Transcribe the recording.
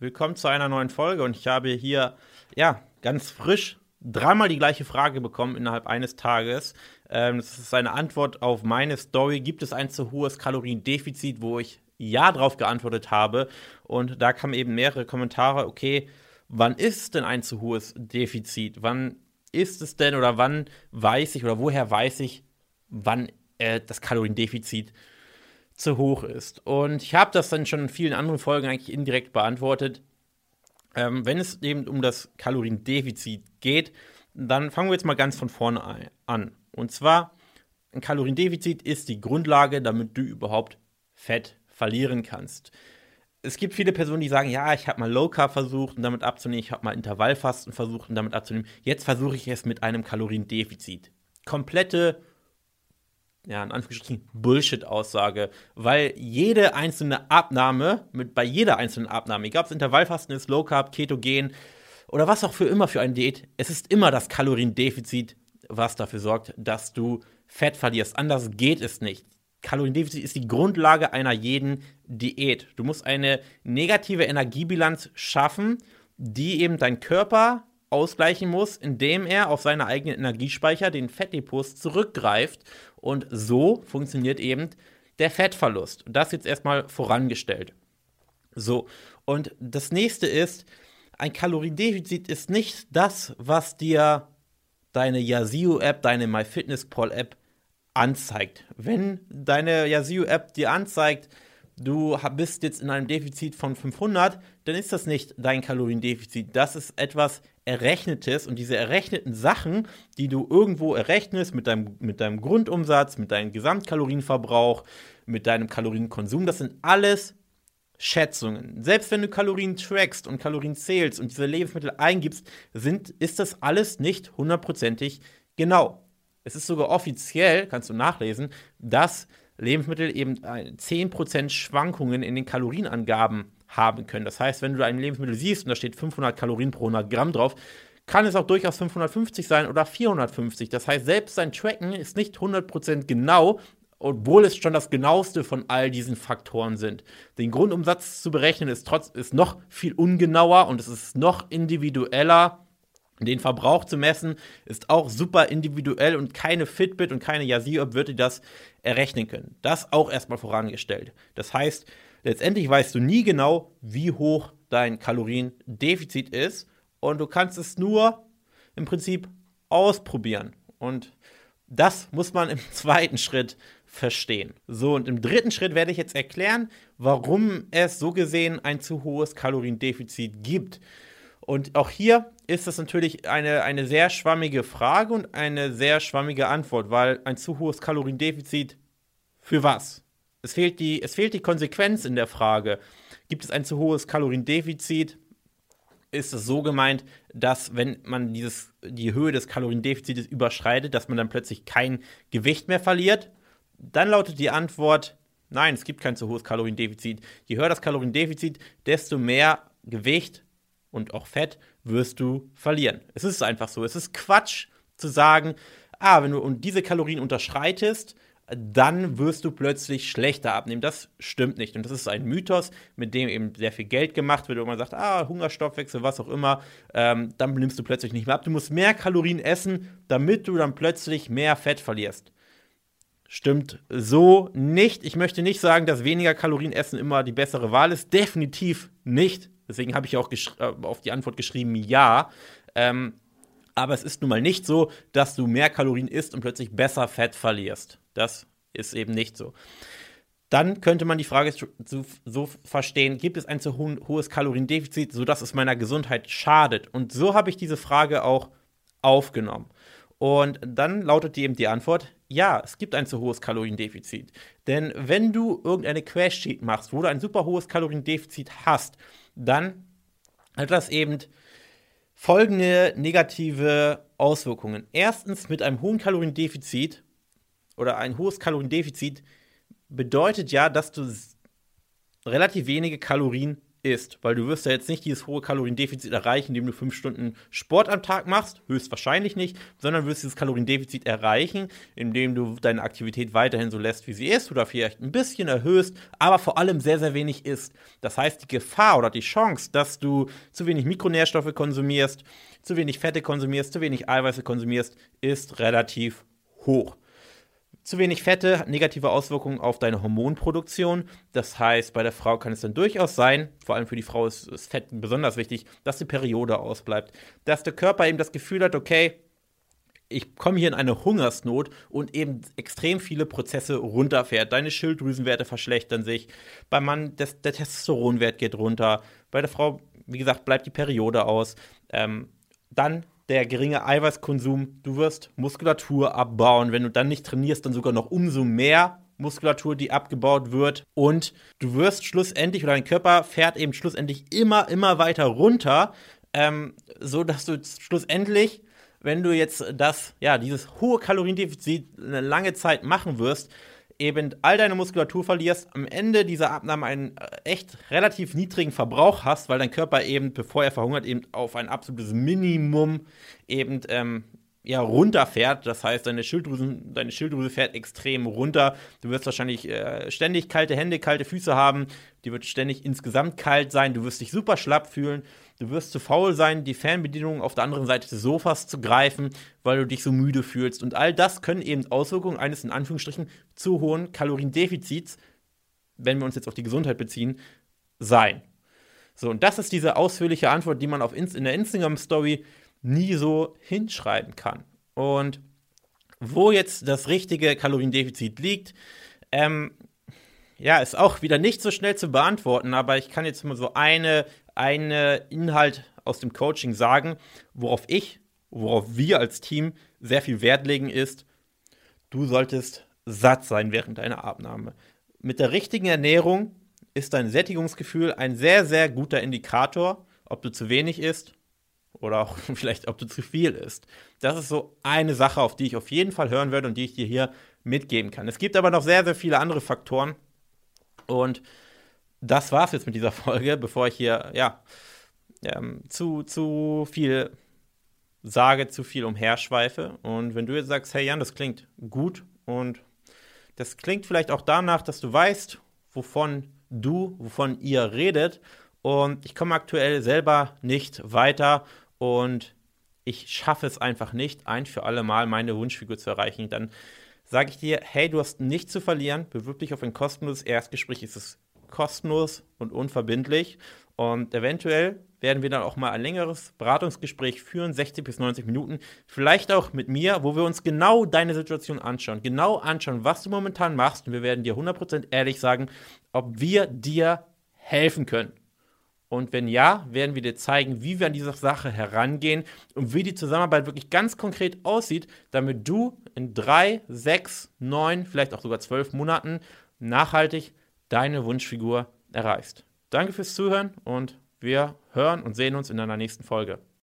Willkommen zu einer neuen Folge und ich habe hier, ja, ganz frisch dreimal die gleiche Frage bekommen innerhalb eines Tages. Ähm, das ist eine Antwort auf meine Story. Gibt es ein zu hohes Kaloriendefizit, wo ich Ja drauf geantwortet habe? Und da kamen eben mehrere Kommentare, okay, wann ist denn ein zu hohes Defizit? Wann ist es denn oder wann weiß ich oder woher weiß ich, wann äh, das Kaloriendefizit zu hoch ist? Und ich habe das dann schon in vielen anderen Folgen eigentlich indirekt beantwortet. Ähm, wenn es eben um das Kaloriendefizit geht, dann fangen wir jetzt mal ganz von vorne an. Und zwar, ein Kaloriendefizit ist die Grundlage, damit du überhaupt Fett verlieren kannst. Es gibt viele Personen, die sagen, ja, ich habe mal Low Carb versucht und damit abzunehmen, ich habe mal Intervallfasten versucht und damit abzunehmen. Jetzt versuche ich es mit einem Kaloriendefizit. Komplette ja, in Anführungsstrichen Bullshit-Aussage, weil jede einzelne Abnahme, mit, bei jeder einzelnen Abnahme, egal ob es Intervallfasten ist, Low Carb, Ketogen oder was auch für immer für eine Diät, es ist immer das Kaloriendefizit, was dafür sorgt, dass du Fett verlierst. Anders geht es nicht. Kaloriendefizit ist die Grundlage einer jeden Diät. Du musst eine negative Energiebilanz schaffen, die eben dein Körper ausgleichen muss, indem er auf seine eigenen Energiespeicher, den Fettdepots, zurückgreift. Und so funktioniert eben der Fettverlust. Das jetzt erstmal vorangestellt. So, und das nächste ist, ein Kaloriendefizit ist nicht das, was dir deine Yazoo-App, deine MyFitnessPal-App anzeigt. Wenn deine Yazoo-App dir anzeigt, du bist jetzt in einem Defizit von 500, dann ist das nicht dein Kaloriendefizit. Das ist etwas Errechnetes und diese errechneten Sachen, die du irgendwo errechnest mit deinem, mit deinem Grundumsatz, mit deinem Gesamtkalorienverbrauch, mit deinem Kalorienkonsum, das sind alles Schätzungen. Selbst wenn du Kalorien trackst und Kalorien zählst und diese Lebensmittel eingibst, sind, ist das alles nicht hundertprozentig genau. Es ist sogar offiziell, kannst du nachlesen, dass Lebensmittel eben 10% Schwankungen in den Kalorienangaben haben können. Das heißt, wenn du ein Lebensmittel siehst und da steht 500 Kalorien pro 100 Gramm drauf, kann es auch durchaus 550 sein oder 450. Das heißt, selbst sein Tracken ist nicht 100% genau, obwohl es schon das genaueste von all diesen Faktoren sind. Den Grundumsatz zu berechnen ist, trotz, ist noch viel ungenauer und es ist noch individueller den Verbrauch zu messen ist auch super individuell und keine Fitbit und keine Yazoo-App würde das errechnen können. Das auch erstmal vorangestellt. Das heißt, letztendlich weißt du nie genau, wie hoch dein Kaloriendefizit ist und du kannst es nur im Prinzip ausprobieren. Und das muss man im zweiten Schritt verstehen. So, und im dritten Schritt werde ich jetzt erklären, warum es so gesehen ein zu hohes Kaloriendefizit gibt. Und auch hier ist das natürlich eine, eine sehr schwammige Frage und eine sehr schwammige Antwort, weil ein zu hohes Kaloriendefizit für was? Es fehlt die, es fehlt die Konsequenz in der Frage. Gibt es ein zu hohes Kaloriendefizit? Ist es so gemeint, dass wenn man dieses, die Höhe des Kaloriendefizites überschreitet, dass man dann plötzlich kein Gewicht mehr verliert? Dann lautet die Antwort, nein, es gibt kein zu hohes Kaloriendefizit. Je höher das Kaloriendefizit, desto mehr Gewicht und auch Fett wirst du verlieren. Es ist einfach so. Es ist Quatsch zu sagen, ah, wenn du diese Kalorien unterschreitest, dann wirst du plötzlich schlechter abnehmen. Das stimmt nicht. Und das ist ein Mythos, mit dem eben sehr viel Geld gemacht wird, wo man sagt, ah, Hungerstoffwechsel, was auch immer, ähm, dann nimmst du plötzlich nicht mehr ab. Du musst mehr Kalorien essen, damit du dann plötzlich mehr Fett verlierst. Stimmt so nicht. Ich möchte nicht sagen, dass weniger Kalorien essen immer die bessere Wahl ist. Definitiv nicht. Deswegen habe ich auch äh, auf die Antwort geschrieben, ja. Ähm, aber es ist nun mal nicht so, dass du mehr Kalorien isst und plötzlich besser Fett verlierst. Das ist eben nicht so. Dann könnte man die Frage so, verstehen, gibt es ein zu ho hohes Kaloriendefizit, sodass es meiner Gesundheit schadet? Und so habe ich diese Frage auch aufgenommen. Und dann lautet eben die Antwort, ja, es gibt ein zu hohes Kaloriendefizit. Denn wenn du irgendeine Crash-Sheet machst, wo du ein super hohes Kaloriendefizit hast, dann hat das eben folgende negative Auswirkungen. Erstens, mit einem hohen Kaloriendefizit oder ein hohes Kaloriendefizit bedeutet ja, dass du relativ wenige Kalorien isst. Weil du wirst ja jetzt nicht dieses hohe Kaloriendefizit erreichen, indem du fünf Stunden Sport am Tag machst, höchstwahrscheinlich nicht, sondern wirst dieses Kaloriendefizit erreichen, indem du deine Aktivität weiterhin so lässt, wie sie ist, oder vielleicht ein bisschen erhöhst, aber vor allem sehr, sehr wenig isst. Das heißt, die Gefahr oder die Chance, dass du zu wenig Mikronährstoffe konsumierst, zu wenig Fette konsumierst, zu wenig Eiweiße konsumierst, ist relativ hoch. Zu wenig Fette hat negative Auswirkungen auf deine Hormonproduktion. Das heißt, bei der Frau kann es dann durchaus sein, vor allem für die Frau ist, ist Fett besonders wichtig, dass die Periode ausbleibt. Dass der Körper eben das Gefühl hat, okay, ich komme hier in eine Hungersnot und eben extrem viele Prozesse runterfährt. Deine Schilddrüsenwerte verschlechtern sich. Beim Mann, das, der Testosteronwert geht runter. Bei der Frau, wie gesagt, bleibt die Periode aus. Ähm, dann der geringe Eiweißkonsum, du wirst Muskulatur abbauen. Wenn du dann nicht trainierst, dann sogar noch umso mehr Muskulatur, die abgebaut wird. Und du wirst schlussendlich, oder dein Körper fährt eben schlussendlich immer, immer weiter runter, ähm, so dass du schlussendlich, wenn du jetzt das, ja, dieses hohe Kaloriendefizit eine lange Zeit machen wirst, eben all deine Muskulatur verlierst, am Ende dieser Abnahme einen äh, echt relativ niedrigen Verbrauch hast, weil dein Körper eben, bevor er verhungert, eben auf ein absolutes Minimum eben ähm, ja, runterfährt. Das heißt, deine, Schilddrüsen, deine Schilddrüse fährt extrem runter. Du wirst wahrscheinlich äh, ständig kalte Hände, kalte Füße haben. Die wird ständig insgesamt kalt sein. Du wirst dich super schlapp fühlen. Du wirst zu faul sein, die Fernbedienung auf der anderen Seite des Sofas zu greifen, weil du dich so müde fühlst. Und all das können eben Auswirkungen eines in Anführungsstrichen zu hohen Kaloriendefizits, wenn wir uns jetzt auf die Gesundheit beziehen, sein. So, und das ist diese ausführliche Antwort, die man auf in der Instagram-Story nie so hinschreiben kann. Und wo jetzt das richtige Kaloriendefizit liegt, ähm, ja, ist auch wieder nicht so schnell zu beantworten, aber ich kann jetzt mal so eine einen Inhalt aus dem Coaching sagen, worauf ich, worauf wir als Team sehr viel Wert legen, ist, du solltest satt sein während deiner Abnahme. Mit der richtigen Ernährung ist dein Sättigungsgefühl ein sehr, sehr guter Indikator, ob du zu wenig isst oder auch vielleicht, ob du zu viel isst. Das ist so eine Sache, auf die ich auf jeden Fall hören werde und die ich dir hier mitgeben kann. Es gibt aber noch sehr, sehr viele andere Faktoren und das war's jetzt mit dieser Folge, bevor ich hier, ja, ähm, zu, zu viel sage, zu viel umherschweife. Und wenn du jetzt sagst, hey Jan, das klingt gut und das klingt vielleicht auch danach, dass du weißt, wovon du, wovon ihr redet. Und ich komme aktuell selber nicht weiter und ich schaffe es einfach nicht, ein für alle Mal meine Wunschfigur zu erreichen. Dann sage ich dir, hey, du hast nichts zu verlieren, bewirb dich auf ein kostenloses Erstgespräch. Es ist kostenlos und unverbindlich. Und eventuell werden wir dann auch mal ein längeres Beratungsgespräch führen, 60 bis 90 Minuten. Vielleicht auch mit mir, wo wir uns genau deine Situation anschauen. Genau anschauen, was du momentan machst. Und wir werden dir 100% ehrlich sagen, ob wir dir helfen können. Und wenn ja, werden wir dir zeigen, wie wir an diese Sache herangehen und wie die Zusammenarbeit wirklich ganz konkret aussieht, damit du in drei, sechs, neun, vielleicht auch sogar zwölf Monaten nachhaltig deine Wunschfigur erreichst. Danke fürs Zuhören und wir hören und sehen uns in einer nächsten Folge.